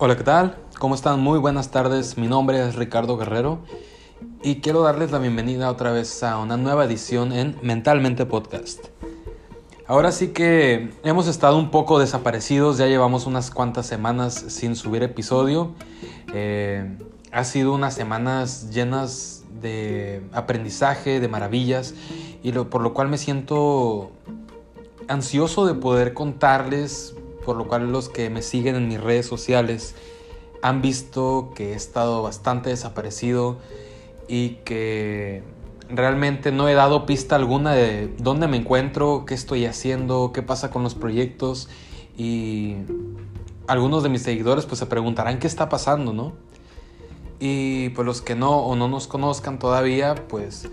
Hola, ¿qué tal? ¿Cómo están? Muy buenas tardes. Mi nombre es Ricardo Guerrero y quiero darles la bienvenida otra vez a una nueva edición en Mentalmente Podcast. Ahora sí que hemos estado un poco desaparecidos, ya llevamos unas cuantas semanas sin subir episodio. Eh, ha sido unas semanas llenas de aprendizaje, de maravillas, y por lo cual me siento ansioso de poder contarles por lo cual los que me siguen en mis redes sociales han visto que he estado bastante desaparecido y que realmente no he dado pista alguna de dónde me encuentro, qué estoy haciendo, qué pasa con los proyectos y algunos de mis seguidores pues se preguntarán qué está pasando, ¿no? Y pues los que no o no nos conozcan todavía pues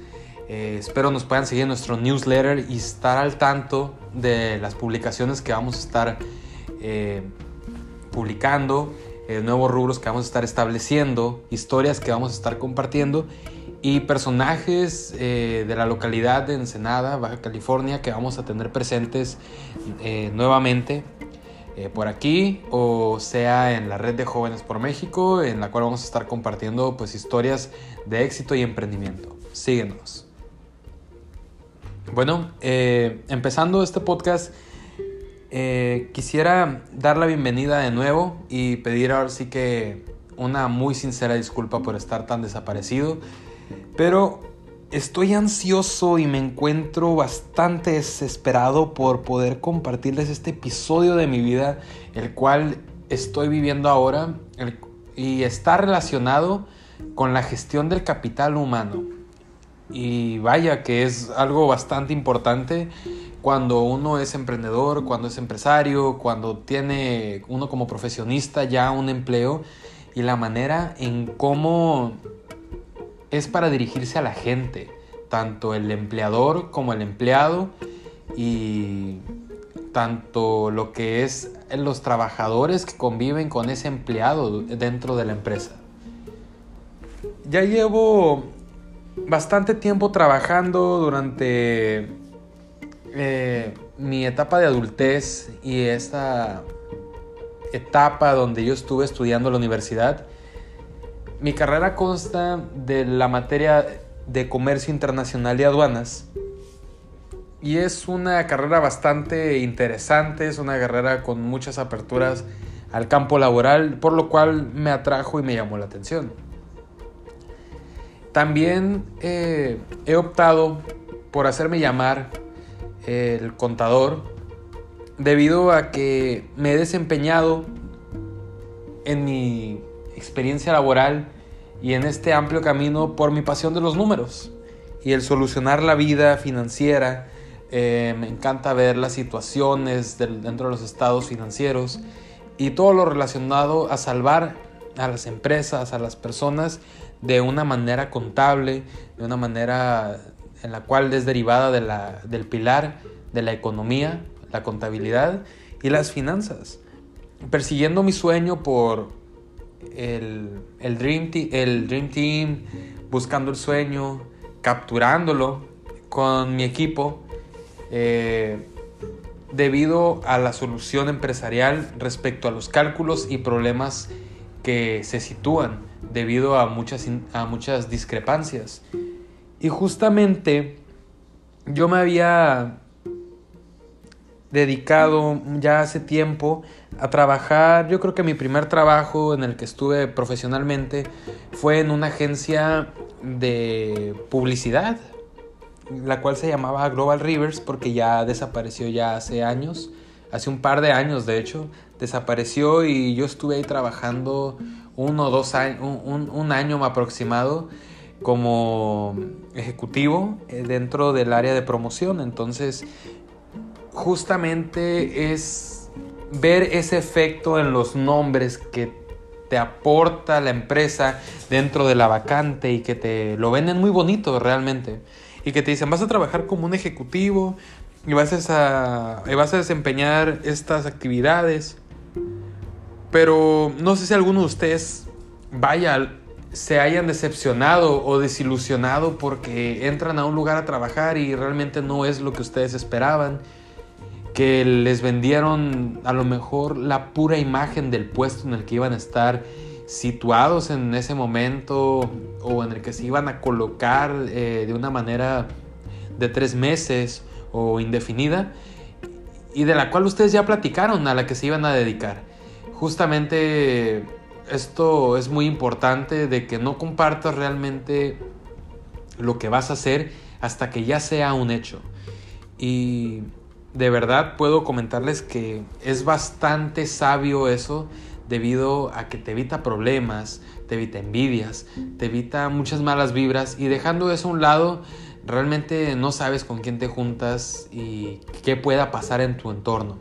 eh, espero nos puedan seguir en nuestro newsletter y estar al tanto de las publicaciones que vamos a estar eh, publicando, eh, nuevos rubros que vamos a estar estableciendo, historias que vamos a estar compartiendo y personajes eh, de la localidad de Ensenada, Baja California, que vamos a tener presentes nuevamente por aquí o sea en la red de jóvenes por México, en la cual vamos a estar compartiendo pues historias de éxito y emprendimiento. Síguenos. Bueno, empezando este podcast eh, quisiera dar la bienvenida de nuevo y pedir ahora sí que una muy sincera disculpa por estar tan desaparecido. Pero estoy ansioso y me encuentro bastante desesperado por poder compartirles este episodio de mi vida, el cual estoy viviendo ahora y está relacionado con la gestión del capital humano. Y vaya que es algo bastante importante cuando uno es emprendedor, cuando es empresario, cuando tiene uno como profesionista ya un empleo y la manera en cómo es para dirigirse a la gente, tanto el empleador como el empleado y tanto lo que es los trabajadores que conviven con ese empleado dentro de la empresa. Ya llevo bastante tiempo trabajando durante eh, mi etapa de adultez y esta etapa donde yo estuve estudiando la universidad, mi carrera consta de la materia de comercio internacional y aduanas. Y es una carrera bastante interesante, es una carrera con muchas aperturas al campo laboral, por lo cual me atrajo y me llamó la atención. También eh, he optado por hacerme llamar el contador, debido a que me he desempeñado en mi experiencia laboral y en este amplio camino por mi pasión de los números y el solucionar la vida financiera. Eh, me encanta ver las situaciones dentro de los estados financieros y todo lo relacionado a salvar a las empresas, a las personas de una manera contable, de una manera en la cual es derivada de la, del pilar de la economía, la contabilidad y las finanzas. Persiguiendo mi sueño por el, el, dream, el dream Team, buscando el sueño, capturándolo con mi equipo, eh, debido a la solución empresarial respecto a los cálculos y problemas que se sitúan debido a muchas, a muchas discrepancias. Y justamente yo me había dedicado ya hace tiempo a trabajar, yo creo que mi primer trabajo en el que estuve profesionalmente fue en una agencia de publicidad, la cual se llamaba Global Rivers porque ya desapareció ya hace años, hace un par de años de hecho, desapareció y yo estuve ahí trabajando uno o dos años, un, un año aproximado como ejecutivo eh, dentro del área de promoción. Entonces, justamente es ver ese efecto en los nombres que te aporta la empresa dentro de la vacante y que te lo venden muy bonito realmente. Y que te dicen, vas a trabajar como un ejecutivo y vas a, y vas a desempeñar estas actividades. Pero no sé si alguno de ustedes vaya se hayan decepcionado o desilusionado porque entran a un lugar a trabajar y realmente no es lo que ustedes esperaban. que les vendieron a lo mejor la pura imagen del puesto en el que iban a estar situados en ese momento o en el que se iban a colocar eh, de una manera de tres meses o indefinida y de la cual ustedes ya platicaron a la que se iban a dedicar. Justamente esto es muy importante de que no compartas realmente lo que vas a hacer hasta que ya sea un hecho. Y de verdad puedo comentarles que es bastante sabio eso debido a que te evita problemas, te evita envidias, te evita muchas malas vibras y dejando eso a un lado, realmente no sabes con quién te juntas y qué pueda pasar en tu entorno.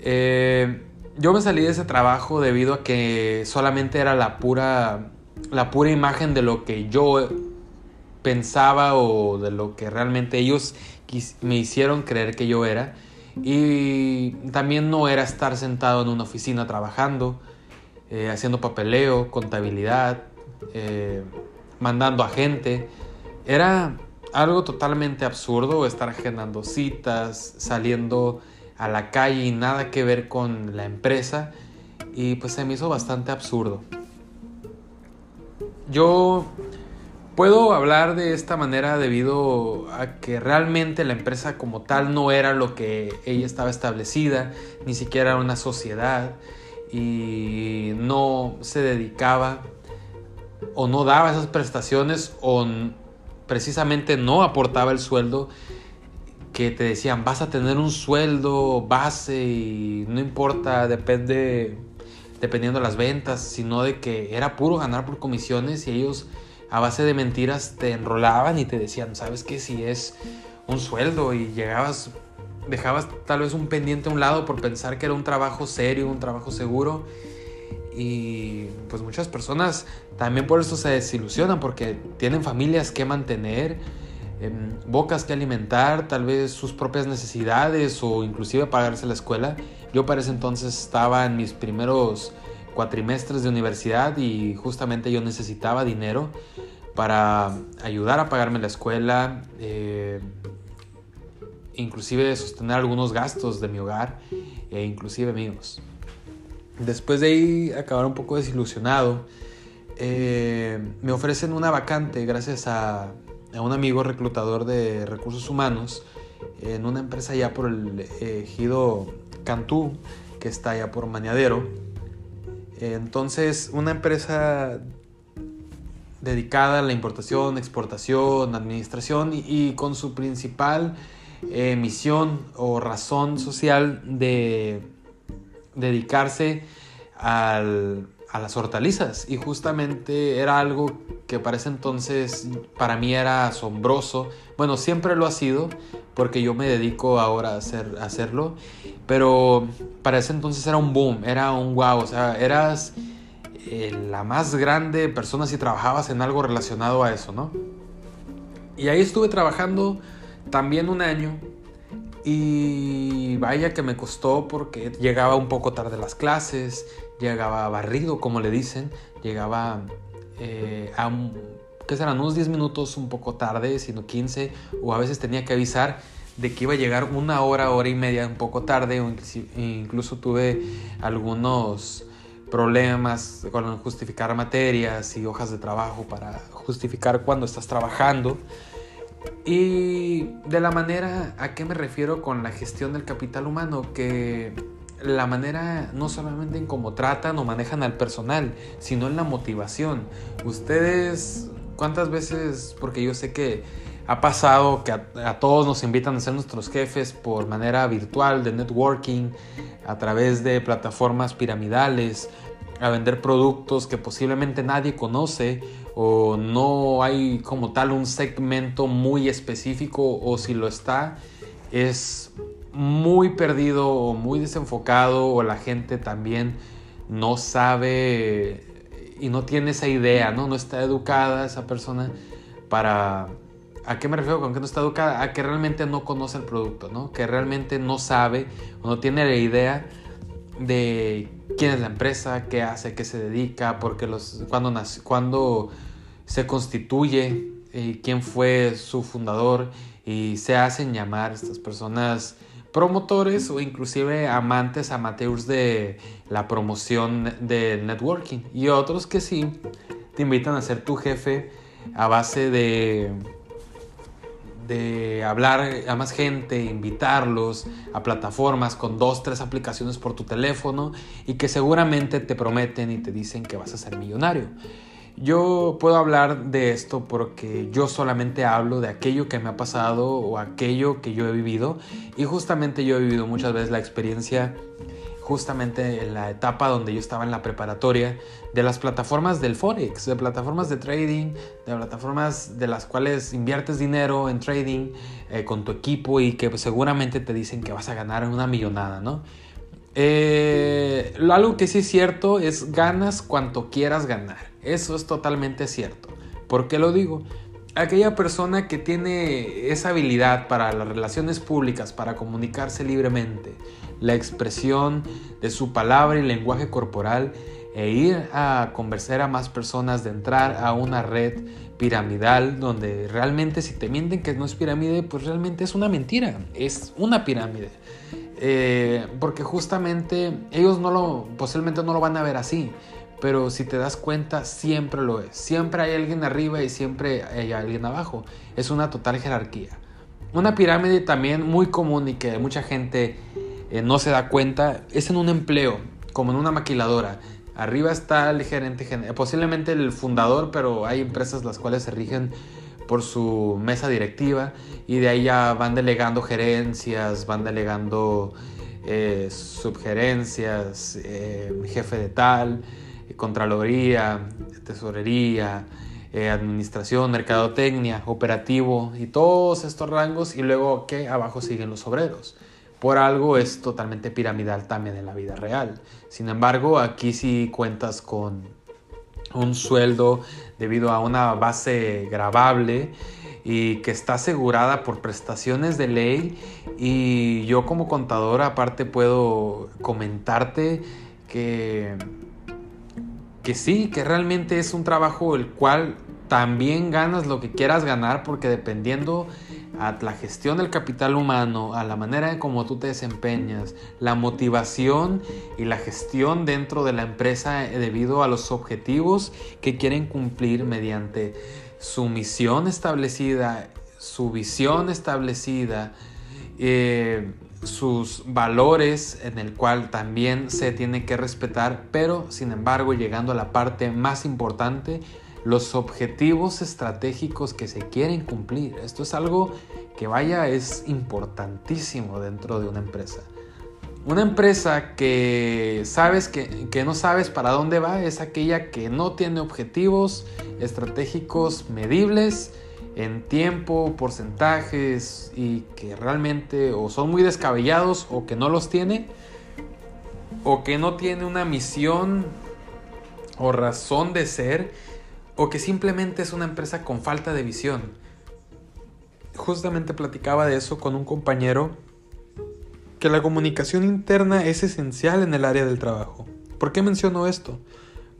Eh, yo me salí de ese trabajo debido a que solamente era la pura, la pura imagen de lo que yo pensaba o de lo que realmente ellos me hicieron creer que yo era. Y también no era estar sentado en una oficina trabajando, eh, haciendo papeleo, contabilidad, eh, mandando a gente. Era algo totalmente absurdo estar agendando citas, saliendo a la calle y nada que ver con la empresa. Y pues se me hizo bastante absurdo. Yo Puedo hablar de esta manera debido a que realmente la empresa como tal no era lo que ella estaba establecida, ni siquiera era una sociedad y no se dedicaba o no daba esas prestaciones o precisamente no aportaba el sueldo que te decían vas a tener un sueldo base y no importa, depende dependiendo de las ventas, sino de que era puro ganar por comisiones y ellos a base de mentiras te enrolaban y te decían, ¿sabes qué? Si es un sueldo y llegabas, dejabas tal vez un pendiente a un lado por pensar que era un trabajo serio, un trabajo seguro. Y pues muchas personas también por eso se desilusionan porque tienen familias que mantener, bocas que alimentar, tal vez sus propias necesidades o inclusive pagarse la escuela. Yo para ese entonces estaba en mis primeros cuatrimestres de universidad y justamente yo necesitaba dinero para ayudar a pagarme la escuela, eh, inclusive sostener algunos gastos de mi hogar e inclusive míos. Después de ahí acabar un poco desilusionado, eh, me ofrecen una vacante gracias a, a, un amigo reclutador de recursos humanos en una empresa ya por el ejido Cantú, que está allá por Mañadero entonces, una empresa dedicada a la importación, exportación, administración y, con su principal eh, misión o razón social de dedicarse a las hortalizas. Y justamente era algo que para ese entonces para mí era asombroso. Bueno, siempre lo ha sido porque yo me dedico ahora a, hacer, hacerlo. Pero para ese entonces era un boom, era un wow, o sea, eras eh, la más grande persona si trabajabas en algo relacionado a eso, ¿no? Y ahí estuve trabajando también un año y vaya que me costó porque llegaba un poco tarde las clases, llegaba barrido, como le dicen, llegaba eh, a ¿qué serán? Unos 10 minutos un poco tarde, sino 15, o a veces tenía que avisar de que iba a llegar una hora, hora y media un poco tarde, o incluso tuve algunos problemas con justificar materias y hojas de trabajo para justificar cuando estás trabajando. Y de la manera a qué me refiero con la gestión del capital humano, que la manera no solamente en cómo tratan o manejan al personal, sino en la motivación. Ustedes, ¿cuántas veces, porque yo sé que ha pasado que a, todos nos invitan a ser nuestros jefes por manera virtual, de networking, a través de plataformas piramidales, a vender productos que posiblemente nadie conoce o no hay como tal un segmento muy específico o si lo está es muy perdido o muy desenfocado o la gente también no sabe y no tiene esa idea, ¿no? No está educada esa persona para ¿A qué me refiero con que no está educada? A que realmente no conoce el producto, ¿no? Que realmente no sabe o no tiene la idea de quién es la empresa, qué hace, qué se dedica, porque los, cuándo, cuando se constituye, y quién fue su fundador y se hacen llamar estas personas promotores o inclusive amantes amateurs de la promoción del networking y otros que sí te invitan a ser tu jefe a base de de hablar a más gente, invitarlos a plataformas con dos, tres aplicaciones por tu teléfono y que seguramente te prometen y te dicen que vas a ser millonario. Yo puedo hablar de esto porque yo solamente hablo de aquello que me ha pasado o aquello que yo he vivido y justamente yo he vivido muchas veces la experiencia justamente en la etapa donde yo estaba en la preparatoria, de las plataformas del Forex, de plataformas de trading, de plataformas de las cuales inviertes dinero en trading eh, con tu equipo y que seguramente te dicen que vas a ganar una millonada, ¿no? Eh, algo que sí es cierto es ganas cuanto quieras ganar. Eso es totalmente cierto. ¿Por qué lo digo? Aquella persona que tiene esa habilidad para las relaciones públicas, para comunicarse libremente, la expresión de su palabra y lenguaje corporal e ir a conversar a más personas, de entrar a una red piramidal donde realmente si te mienten que no es pirámide, pues realmente es una mentira, es una pirámide. Eh, porque justamente ellos no lo, posiblemente no lo van a ver así, pero si te das cuenta siempre lo es. Siempre hay alguien arriba y siempre hay alguien abajo. Es una total jerarquía. Una pirámide también muy común y que mucha gente eh, no se da cuenta, es en un empleo, como en una maquiladora. Arriba está el gerente, posiblemente el fundador, pero hay empresas las cuales se rigen por su mesa directiva y de ahí ya van delegando gerencias, van delegando eh, subgerencias, eh, jefe de tal, contraloría, tesorería, administración, mercadotecnia, operativo y todos estos rangos y luego que abajo siguen los obreros. Por algo es totalmente piramidal también en la vida real. Sin embargo, aquí sí cuentas con un sueldo debido a una base grabable y que está asegurada por prestaciones de ley y yo como contador aparte puedo comentarte que que sí, que realmente es un trabajo el cual también ganas lo que quieras ganar porque dependiendo a la gestión del capital humano, a la manera en cómo tú te desempeñas, la motivación y la gestión dentro de la empresa eh, debido a los objetivos que quieren cumplir mediante su misión establecida, su visión establecida, eh, sus valores en el cual también se tiene que respetar, pero sin embargo llegando a la parte más importante, los objetivos estratégicos que se quieren cumplir. Esto es algo que vaya, es importantísimo dentro de una empresa. Una empresa que sabes que, que, no sabes para dónde va es aquella que no tiene objetivos estratégicos medibles en tiempo, porcentajes y que realmente o son muy descabellados o que no los tiene o que no tiene una misión o razón de ser o que simplemente es una empresa con falta de visión. Justamente platicaba de eso con un compañero que la comunicación interna es esencial en el área del trabajo. ¿Por qué menciono esto?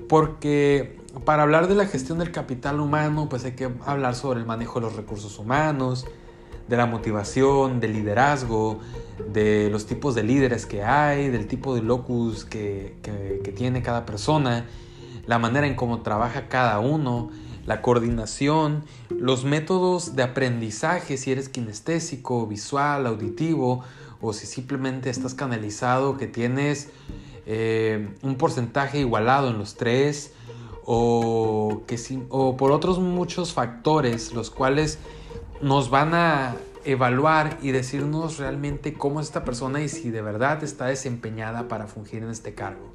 Porque para hablar de la gestión del capital humano, pues hay que hablar sobre el manejo de los recursos humanos, de la motivación, del liderazgo, de los tipos de líderes que hay, del tipo de locus que, tiene cada persona la manera en cómo trabaja cada uno, la coordinación, los métodos de aprendizaje, si eres kinestésico, visual, auditivo, o si simplemente estás canalizado, que tienes eh, un porcentaje igualado en los tres, o, que o por otros muchos factores, los cuales nos van a evaluar y decirnos realmente cómo es esta persona y si de verdad está desempeñada para fungir en este cargo.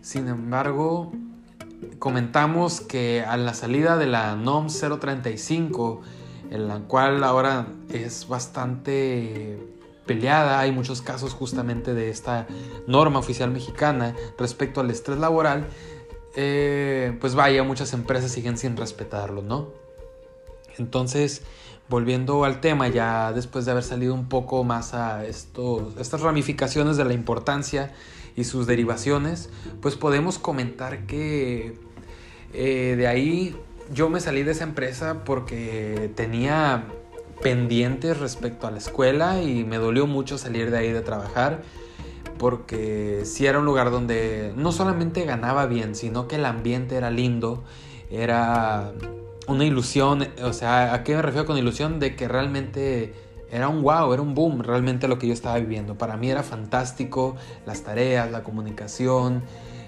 Sin embargo, comentamos que a la salida de la NOM 035, en la cual ahora es bastante peleada, hay muchos casos justamente de esta norma oficial mexicana respecto al estrés laboral, eh, pues vaya, muchas empresas siguen sin respetarlo, ¿no? Entonces, volviendo al tema, ya después de haber salido un poco más a esto, estas ramificaciones de la importancia y sus derivaciones, pues podemos comentar que eh, de ahí yo me salí de esa empresa porque tenía pendientes respecto a la escuela y me dolió mucho salir de ahí de trabajar porque sí era un lugar donde no solamente ganaba bien, sino que el ambiente era lindo, era una ilusión, o sea, ¿a qué me refiero con ilusión? De que realmente era un wow, era un boom realmente lo que yo estaba viviendo. Para mí era fantástico las tareas, la comunicación,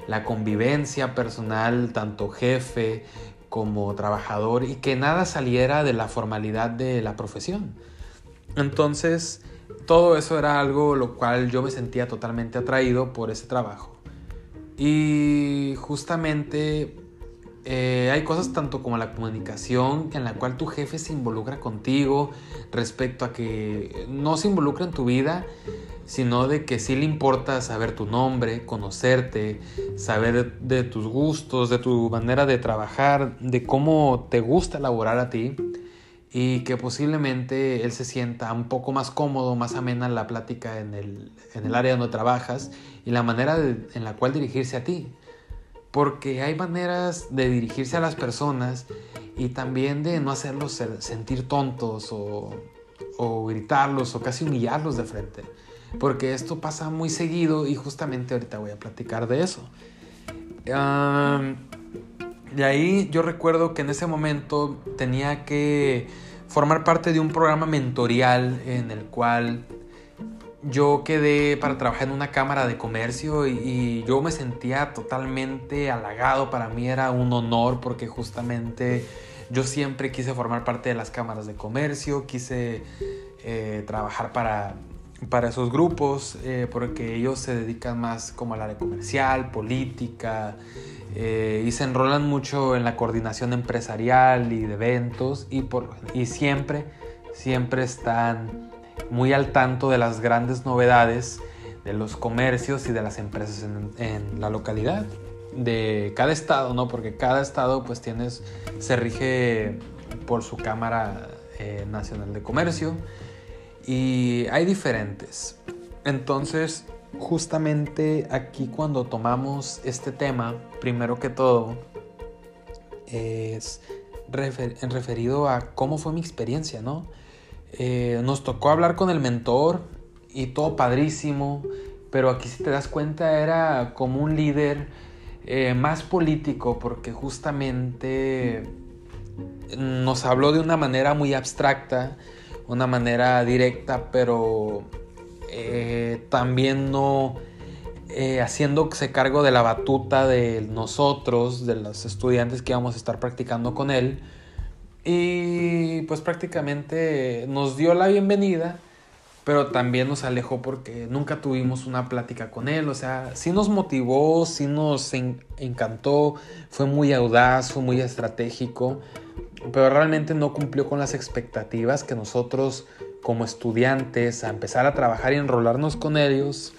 la convivencia personal, tanto jefe como trabajador y que nada saliera de la formalidad de la profesión. Entonces, todo eso era algo lo cual yo me sentía totalmente atraído por ese trabajo. Y justamente eh, hay cosas tanto como la comunicación en la cual tu jefe se involucra contigo respecto a que no se involucra en tu vida, sino de que sí le importa saber tu nombre, conocerte, saber de tus gustos, de tu manera de trabajar, de cómo te gusta laborar a ti y que posiblemente él se sienta un poco más cómodo, más amena la plática en el, en el área donde trabajas y la manera en la cual dirigirse a ti. Porque hay maneras de dirigirse a las personas y también de no hacerlos sentir tontos o, o gritarlos o casi humillarlos de frente. Porque esto pasa muy seguido y justamente ahorita voy a platicar de eso. De ahí yo recuerdo que en ese momento tenía que formar parte de un programa mentorial en el cual yo quedé para trabajar en una cámara de comercio y, yo me sentía totalmente halagado. Para mí era un honor porque justamente yo siempre quise formar parte de las cámaras de comercio, quise eh, trabajar para, para esos grupos eh, porque ellos se dedican más como al área comercial, política eh, y se enrolan mucho en la coordinación empresarial y de eventos y, por, y siempre, siempre están muy al tanto de las grandes novedades de los comercios y de las empresas en, la localidad de cada estado, ¿no? Porque cada estado pues tienes, se rige por su Cámara eh, Nacional de Comercio y hay diferentes. Entonces, justamente aquí cuando tomamos este tema, primero que todo, es referido a cómo fue mi experiencia, ¿no? Eh, nos tocó hablar con el mentor y todo padrísimo, pero aquí si te das cuenta era como un líder eh, más político porque justamente nos habló de una manera muy abstracta, una manera directa, pero eh, también no haciéndose cargo de la batuta de nosotros, de los estudiantes que íbamos a estar practicando con él. Y pues prácticamente nos dio la bienvenida, pero también nos alejó porque nunca tuvimos una plática con él. O sea, sí nos motivó, sí nos encantó, fue muy audaz, fue muy estratégico, pero realmente no cumplió con las expectativas que nosotros como estudiantes a empezar a trabajar y enrolarnos con ellos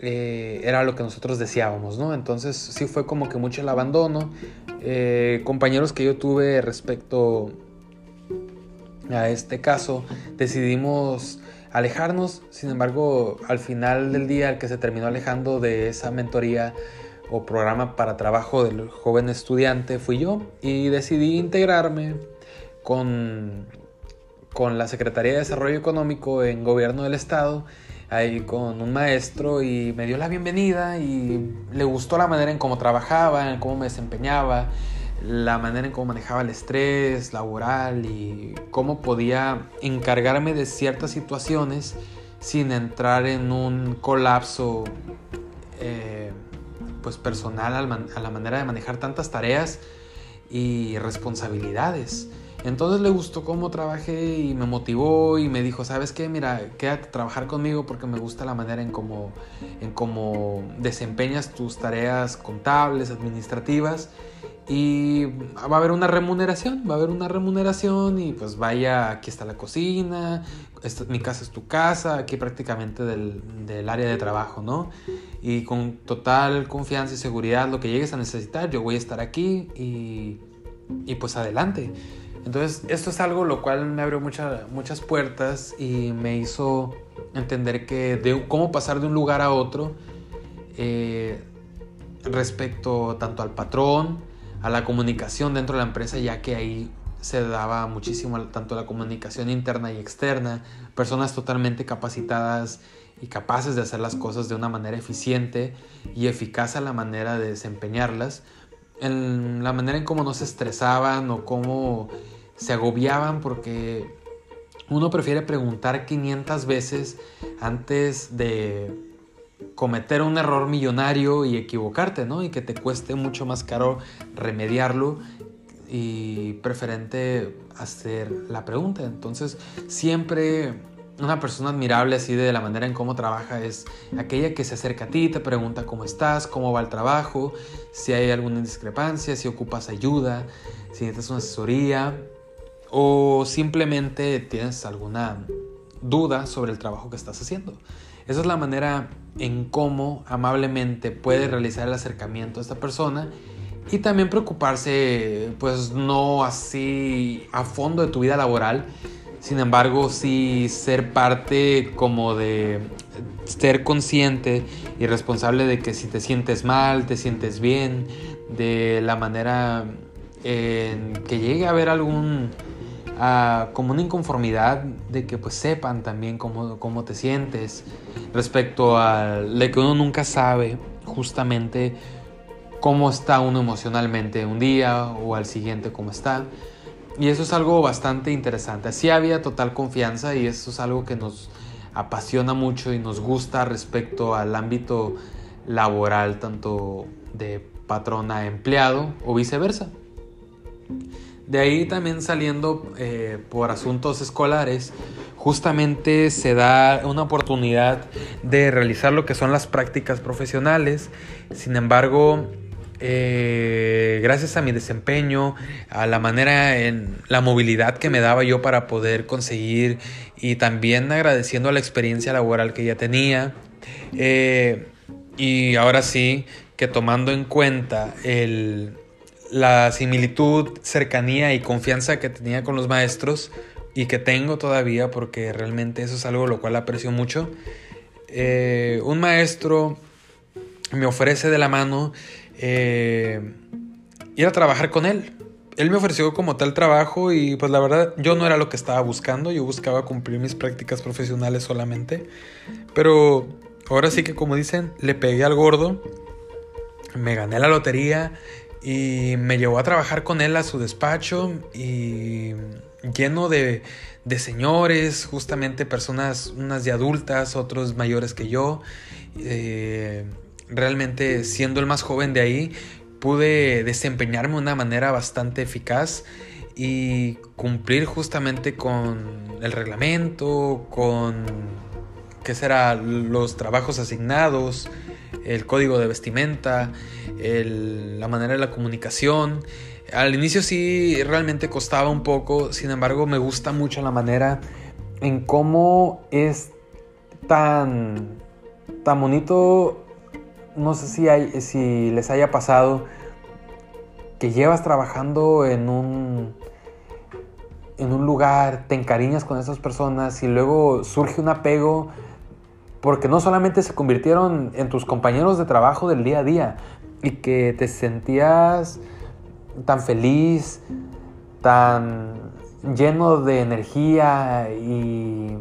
eh, era lo que nosotros deseábamos, ¿no? Entonces sí fue como que mucho el abandono. Eh, compañeros que yo tuve respecto a este caso, decidimos alejarnos. Sin embargo, al final del día, el que se terminó alejando de esa mentoría o programa para trabajo del joven estudiante fui yo y decidí integrarme con, con la Secretaría de Desarrollo Económico en Gobierno del Estado ahí con un maestro y me dio la bienvenida y le gustó la manera en cómo trabajaba, en cómo me desempeñaba, la manera en cómo manejaba el estrés laboral y cómo podía encargarme de ciertas situaciones sin entrar en un colapso eh, pues personal a la manera de manejar tantas tareas y responsabilidades. Entonces le gustó cómo trabajé y me motivó y me dijo, ¿sabes qué? Mira, quédate a trabajar conmigo porque me gusta la manera en cómo, en cómo desempeñas tus tareas contables, administrativas y va a haber una remuneración, va a haber una remuneración y pues vaya, aquí está la cocina, mi casa es tu casa, aquí prácticamente del, del área de trabajo, ¿no? Y con total confianza y seguridad lo que llegues a necesitar, yo voy a estar aquí y, y pues adelante. Entonces, esto es algo lo cual me abrió muchas puertas y me hizo entender que de cómo pasar de un lugar a otro eh, respecto tanto al patrón, a la comunicación dentro de la empresa, ya que ahí se daba muchísimo tanto la comunicación interna y externa, personas totalmente capacitadas y capaces de hacer las cosas de una manera eficiente y eficaz a la manera de desempeñarlas, en la manera en cómo no se estresaban o cómo se agobiaban porque uno prefiere preguntar 500 veces antes de cometer un error millonario y equivocarte, ¿no? Y que te cueste mucho más caro remediarlo y preferente hacer la pregunta. Entonces, siempre una persona admirable así de la manera en cómo trabaja es aquella que se acerca a ti, te pregunta cómo estás, cómo va el trabajo, si hay alguna discrepancia, si ocupas ayuda, si necesitas una asesoría o simplemente tienes alguna duda sobre el trabajo que estás haciendo. Esa es la manera en cómo amablemente puede realizar el acercamiento a esta persona y también preocuparse, pues no así a fondo de tu vida laboral, sin embargo, sí ser parte como de ser consciente y responsable de que si te sientes mal, te sientes bien, de la manera en que llegue a haber algún como una inconformidad de que pues sepan también cómo, cómo te sientes respecto a de que uno nunca sabe justamente cómo está uno emocionalmente un día o al siguiente cómo está. Y eso es algo bastante interesante. Así había total confianza y eso es algo que nos apasiona mucho y nos gusta respecto al ámbito laboral, tanto de patrón a empleado o viceversa. De ahí también saliendo eh, por asuntos escolares, justamente se da una oportunidad de realizar lo que son las prácticas profesionales. Sin embargo, eh, gracias a mi desempeño, a la manera en la movilidad que me daba yo para poder conseguir y también agradeciendo la experiencia laboral que ya tenía. Eh, y ahora sí que tomando en cuenta el, la similitud, cercanía y confianza que tenía con los maestros y que tengo todavía porque realmente eso es algo lo cual aprecio mucho. Eh, un maestro me ofrece de la mano eh, ir a trabajar con él. Él me ofreció como tal trabajo y pues la verdad yo no era lo que estaba buscando, yo buscaba cumplir mis prácticas profesionales solamente. Pero ahora sí que como dicen, le pegué al gordo, me gané la lotería y me llevó a trabajar con él a su despacho y lleno de, señores, justamente personas, unas de adultas, otros mayores que yo. Eh, realmente siendo el más joven de ahí, pude desempeñarme de una manera bastante eficaz y cumplir justamente con el reglamento, con qué será los trabajos asignados, el código de vestimenta, la manera de la comunicación. Al inicio sí realmente costaba un poco, sin embargo me gusta mucho la manera en cómo es tan, tan bonito, no sé si, hay, si les haya pasado, que llevas trabajando en un, en un lugar, te encariñas con esas personas y luego surge un apego porque no solamente se convirtieron en tus compañeros de trabajo del día a día y que te sentías tan feliz, tan lleno de energía y,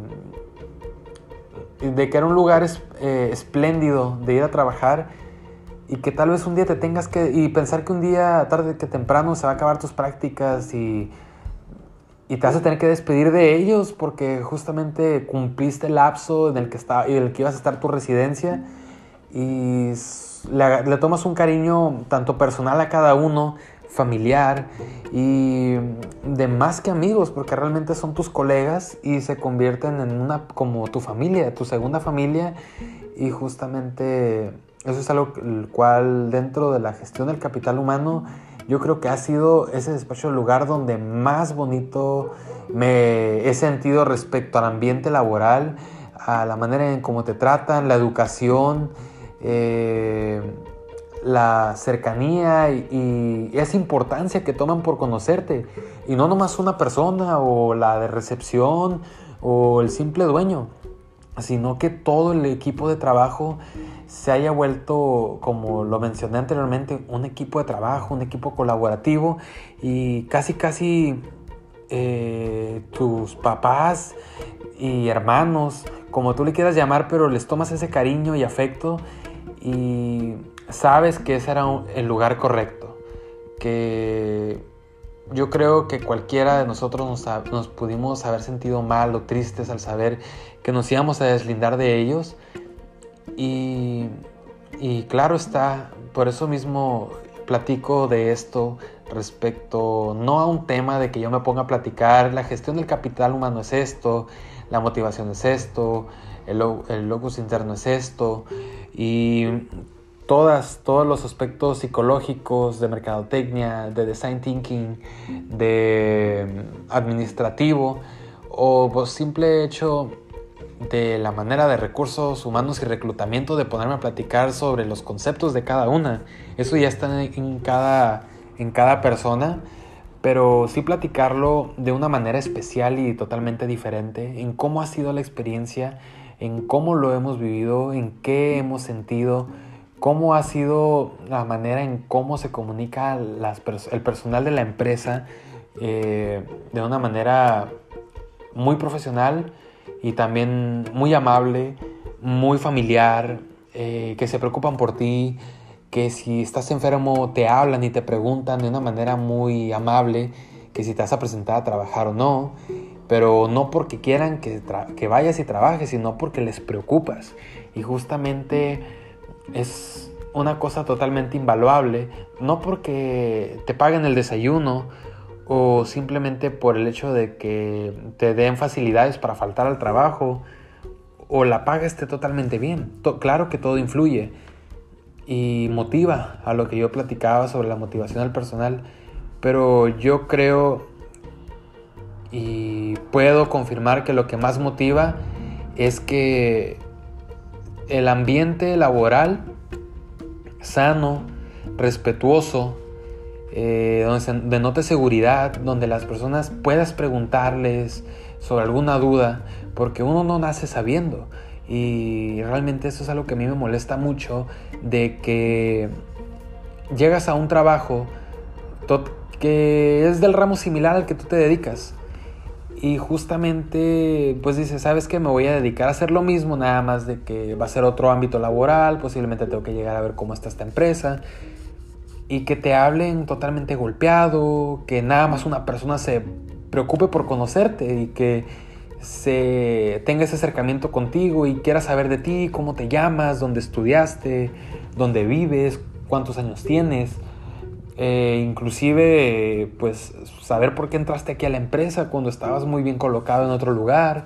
de que era un lugar eh, espléndido de ir a trabajar y que tal vez un día te tengas que y pensar que un día tarde que temprano se va a acabar tus prácticas y y te vas a tener que despedir de ellos porque justamente cumpliste el lapso en el que, está, en el que ibas a estar tu residencia y le, tomas un cariño tanto personal a cada uno, familiar y de más que amigos porque realmente son tus colegas y se convierten en una como tu familia, tu segunda familia. Y justamente eso es algo el cual dentro de la gestión del capital humano yo creo que ha sido ese despacho el lugar donde más bonito me he sentido respecto al ambiente laboral, a la manera en cómo te tratan, la educación, eh, la cercanía y, esa importancia que toman por conocerte. Y no nomás una persona o la de recepción o el simple dueño, sino que todo el equipo de trabajo se haya vuelto, como lo mencioné anteriormente, un equipo de trabajo, un equipo colaborativo y casi, casi eh, tus papás y hermanos, como tú le quieras llamar, pero les tomas ese cariño y afecto y sabes que ese era el lugar correcto, que yo creo que cualquiera de nosotros nos, pudimos haber sentido mal o tristes al saber que nos íbamos a deslindar de ellos y, claro está, por eso mismo platico de esto respecto no a un tema de que yo me ponga a platicar, la gestión del capital humano es esto, la motivación es esto, el, el locus interno es esto, y todas, todos los aspectos psicológicos de mercadotecnia, de design thinking, de administrativo, o por simple hecho de la manera de recursos humanos y reclutamiento de ponerme a platicar sobre los conceptos de cada una. Eso ya está en cada, en cada persona, pero sí platicarlo de una manera especial y totalmente diferente, en cómo ha sido la experiencia, en cómo lo hemos vivido, en qué hemos sentido, cómo ha sido la manera en cómo se comunica el personal de la empresa eh, de una manera muy profesional y también muy amable, muy familiar, eh, que se preocupan por ti, que si estás enfermo te hablan y te preguntan de una manera muy amable, que si te vas a presentar a trabajar o no, pero no porque quieran que, que vayas y trabajes, sino porque les preocupas. Y justamente es una cosa totalmente invaluable, no porque te paguen el desayuno, o simplemente por el hecho de que te den facilidades para faltar al trabajo o la paga esté totalmente bien. claro que todo influye y motiva a lo que yo platicaba sobre la motivación del personal, pero yo creo y puedo confirmar que lo que más motiva es que el ambiente laboral sano, respetuoso, eh, donde se denote seguridad, donde las personas puedas preguntarles sobre alguna duda, porque uno no nace sabiendo. Y realmente eso es algo que a mí me molesta mucho, de que llegas a un trabajo que es del ramo similar al que tú te dedicas. Y justamente, pues dices, ¿sabes qué? Me voy a dedicar a hacer lo mismo, nada más de que va a ser otro ámbito laboral, posiblemente tengo que llegar a ver cómo está esta empresa y que te hablen totalmente golpeado, que nada más una persona se preocupe por conocerte y que se tenga ese acercamiento contigo y quiera saber de ti, cómo te llamas, dónde estudiaste, dónde vives, cuántos años tienes, eh, inclusive pues saber por qué entraste aquí a la empresa cuando estabas muy bien colocado en otro lugar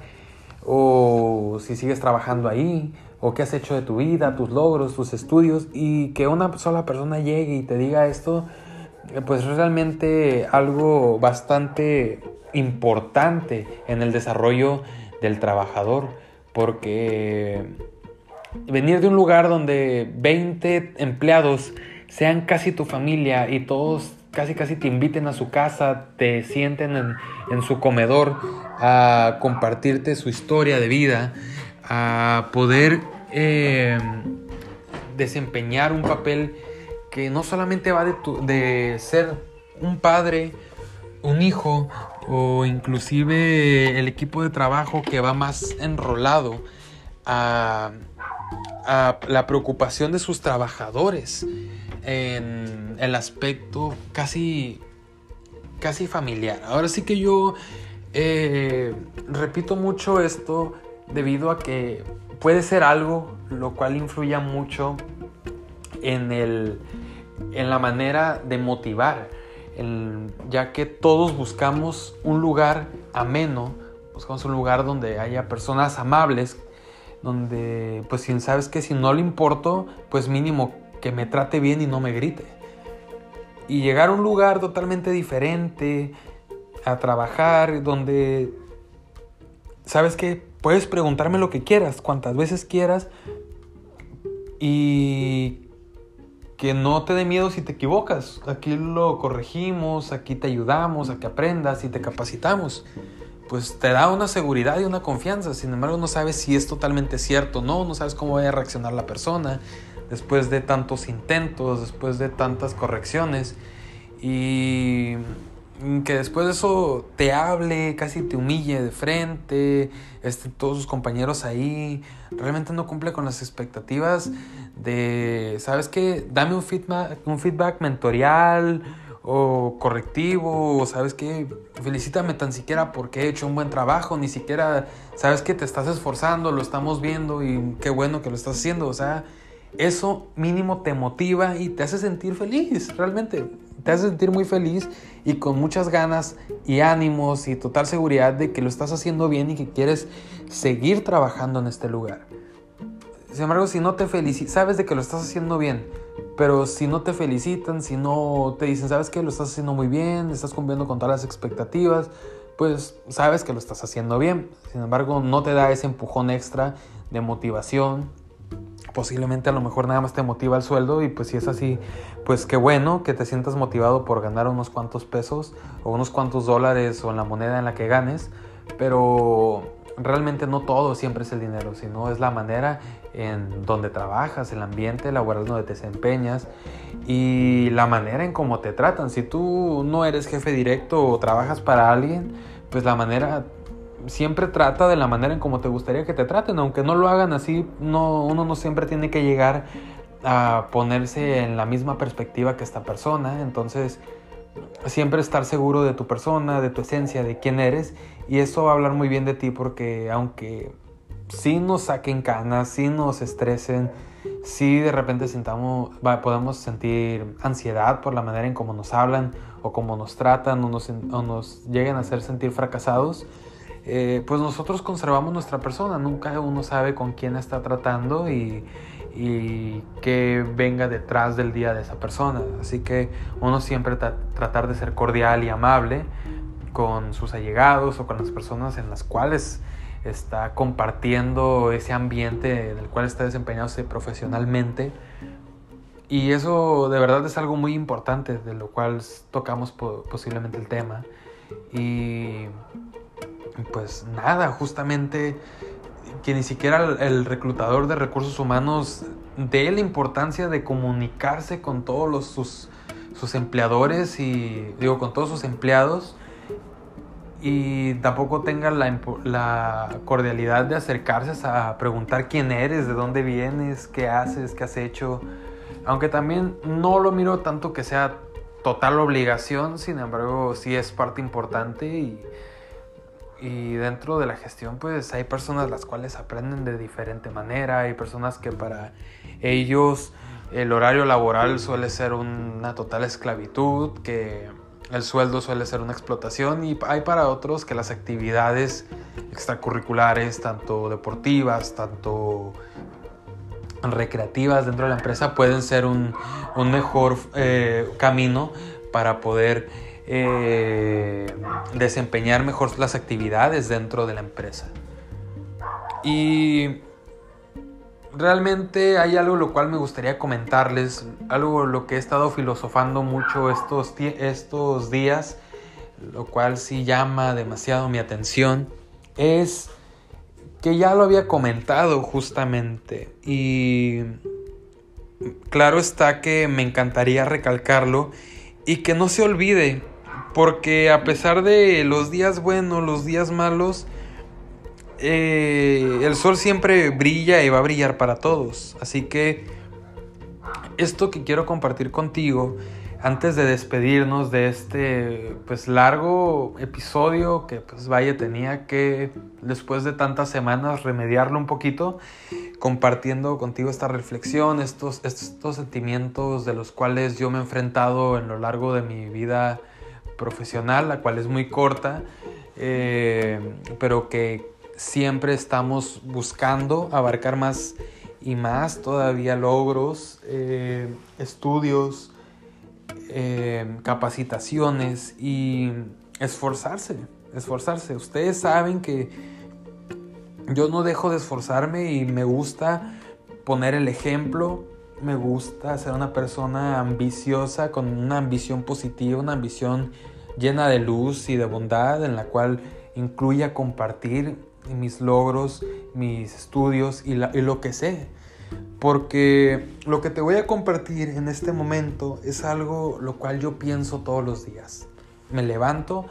o si sigues trabajando ahí o qué has hecho de tu vida, tus logros, tus estudios, y que una sola persona llegue y te diga esto, eh, pues es realmente algo bastante importante en el desarrollo del trabajador, porque venir de un lugar donde 20 empleados sean casi tu familia y todos casi casi te inviten a su casa, te sienten en, en su comedor a compartirte su historia de vida, a poder eh, desempeñar un papel que no solamente va de, ser un padre, un hijo o inclusive el equipo de trabajo que va más enrolado a, a la preocupación de sus trabajadores en el aspecto casi casi familiar. Ahora sí que yo eh, repito mucho esto debido a que puede ser algo lo cual influya mucho en, el, en la manera de motivar, ya que todos buscamos un lugar ameno, buscamos un lugar donde haya personas amables, donde pues si sabes que si no le importo, pues mínimo que me trate bien y no me grite. Y llegar a un lugar totalmente diferente, a trabajar, donde sabes que puedes preguntarme lo que quieras, cuantas veces quieras, y que no te dé miedo si te equivocas. Aquí lo corregimos, aquí te ayudamos a que aprendas y te capacitamos. Pues te da una seguridad y una confianza. Sin embargo, no sabes si es totalmente cierto no, no sabes cómo va a reaccionar la persona después de tantos intentos, después de tantas correcciones. Y que después de eso te hable, casi te humille de frente, este, todos sus compañeros ahí, realmente no cumple con las expectativas de, ¿sabes qué? Dame un feedback, un feedback mentorial o correctivo, sabes qué, felicítame tan siquiera porque he hecho un buen trabajo, ni siquiera, sabes que te estás esforzando, lo estamos viendo y qué bueno que lo estás haciendo, o sea, eso mínimo te motiva y te hace sentir feliz, realmente te hace sentir muy feliz y con muchas ganas y ánimos y total seguridad de que lo estás haciendo bien y que quieres seguir trabajando en este lugar. Sin embargo, si no te felicitan, sabes de que lo estás haciendo bien, pero si no te felicitan, si no te dicen, sabes que lo estás haciendo muy bien, estás cumpliendo con todas las expectativas, pues sabes que lo estás haciendo bien. Sin embargo, no te da ese empujón extra de motivación, posiblemente a lo mejor nada más te motiva el sueldo y pues si es así, pues qué bueno que te sientas motivado por ganar unos cuantos pesos o unos cuantos dólares o en la moneda en la que ganes, pero realmente no todo siempre es el dinero, sino es la manera en donde trabajas, el ambiente laboral donde te desempeñas y la manera en cómo te tratan. Si tú no eres jefe directo o trabajas para alguien, pues la manera siempre trata de la manera en como te gustaría que te traten, aunque no lo hagan así, no, uno no siempre tiene que llegar a ponerse en la misma perspectiva que esta persona, entonces siempre estar seguro de tu persona, de tu esencia, de quién eres, y eso va a hablar muy bien de ti porque aunque sí nos saquen canas, sí nos estresen, sí de repente sintamos, podemos sentir ansiedad por la manera en cómo nos hablan o cómo nos tratan o nos, o nos lleguen a hacer sentir fracasados, eh, pues nosotros conservamos nuestra persona, nunca uno sabe con quién está tratando y, y que venga detrás del día de esa persona. Así que uno siempre tratar de ser cordial y amable con sus allegados o con las personas en las cuales está compartiendo ese ambiente en el cual está desempeñándose profesionalmente. Y eso de verdad es algo muy importante, de lo cual tocamos posiblemente el tema. Y pues nada, justamente que ni siquiera el, reclutador de recursos humanos dé la importancia de comunicarse con todos los, sus, sus empleadores y digo con todos sus empleados y tampoco tenga la, la, cordialidad de acercarse a preguntar quién eres, de dónde vienes, qué haces, qué has hecho. Aunque también no lo miro tanto que sea total obligación, sin embargo sí es parte importante y y dentro de la gestión, pues hay personas las cuales aprenden de diferente manera. Hay personas que para ellos el horario laboral suele ser una total esclavitud, que el sueldo suele ser una explotación. Y hay para otros que las actividades extracurriculares, tanto deportivas, tanto recreativas dentro de la empresa, pueden ser un, mejor eh, camino para poder eh, desempeñar mejor las actividades dentro de la empresa. Y realmente hay algo lo cual me gustaría comentarles, algo lo que he estado filosofando mucho estos, estos días, lo cual sí llama demasiado mi atención, es que ya lo había comentado justamente y claro está que me encantaría recalcarlo y que no se olvide porque a pesar de los días buenos, los días malos, eh, el sol siempre brilla y va a brillar para todos. Así que esto que quiero compartir contigo antes de despedirnos de este pues largo episodio que pues vaya tenía que después de tantas semanas remediarlo un poquito compartiendo contigo esta reflexión estos, estos sentimientos de los cuales yo me he enfrentado en lo largo de mi vida profesional, la cual es muy corta, eh, pero que siempre estamos buscando abarcar más y más todavía logros, eh, estudios, eh, capacitaciones y esforzarse, esforzarse. Ustedes saben que yo no dejo de esforzarme y me gusta poner el ejemplo, me gusta ser una persona ambiciosa, con una ambición positiva, una ambición llena de luz y de bondad, en la cual incluya compartir mis logros, mis estudios y, lo que sé. Porque lo que te voy a compartir en este momento es algo lo cual yo pienso todos los días. me levanto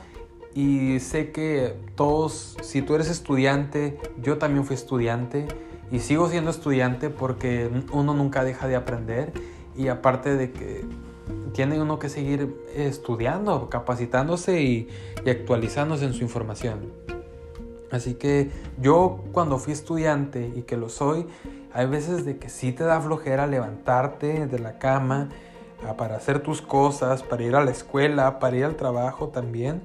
y sé que todos, si tú eres estudiante, yo también fui estudiante y sigo siendo estudiante porque uno nunca deja de aprender y aparte de que tiene uno que seguir estudiando, capacitándose y, y actualizándose en su información. Así que yo cuando fui estudiante y que lo soy, hay veces de que sí te da flojera levantarte de la cama ah, para hacer tus cosas, para ir a la escuela, para ir al trabajo también.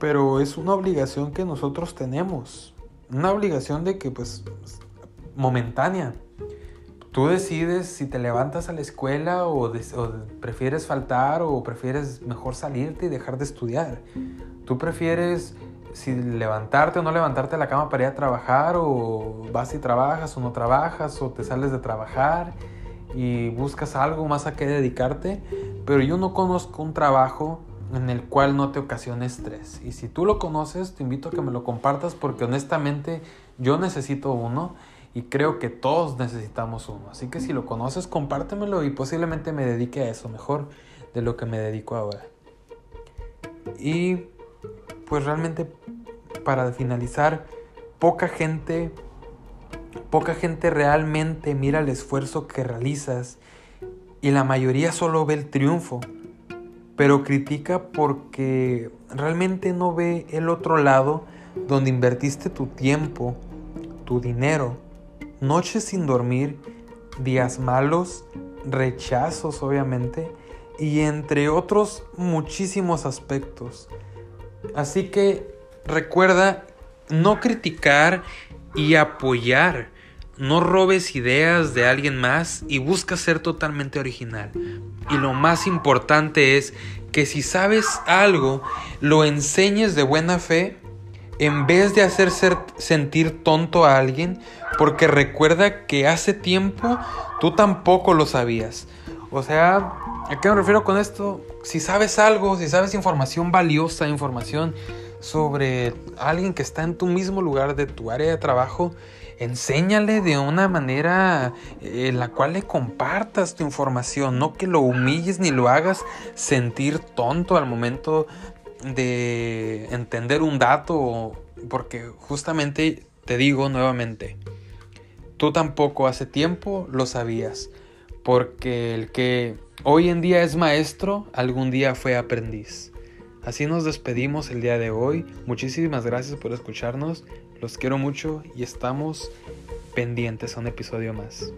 Pero es una obligación que nosotros tenemos. Una obligación de que pues momentánea. Tú decides si te levantas a la escuela o, prefieres faltar o prefieres mejor salirte y dejar de estudiar. Tú prefieres si levantarte o no levantarte de la cama para ir a trabajar o vas y trabajas o no trabajas o te sales de trabajar y buscas algo más a qué dedicarte, pero yo no conozco un trabajo en el cual no te ocasione estrés. Y si tú lo conoces, te invito a que me lo compartas porque honestamente yo necesito uno y creo que todos necesitamos uno. Así que si lo conoces, compártemelo y posiblemente me dedique a eso mejor de lo que me dedico ahora. Y pues realmente para finalizar, poca gente, poca gente realmente mira el esfuerzo que realizas y la mayoría solo ve el triunfo, pero critica porque realmente no ve el otro lado donde invertiste tu tiempo, tu dinero, noches sin dormir, días malos, rechazos obviamente, y entre otros muchísimos aspectos. Así que recuerda no criticar y apoyar. No robes ideas de alguien más y busca ser totalmente original. Y lo más importante es que si sabes algo, lo enseñes de buena fe en vez de hacer sentir tonto a alguien, porque recuerda que hace tiempo tú tampoco lo sabías. O sea, ¿a qué me refiero con esto? Si sabes algo, si sabes información valiosa, información sobre alguien que está en tu mismo lugar de tu área de trabajo, enséñale de una manera eh, en la cual le compartas tu información, no que lo humilles ni lo hagas sentir tonto al momento de entender un dato, porque justamente te digo nuevamente, tú tampoco hace tiempo lo sabías, porque el que hoy en día es maestro, algún día fue aprendiz. Así nos despedimos el día de hoy. Muchísimas gracias por escucharnos. Los quiero mucho y estamos pendientes a un episodio más.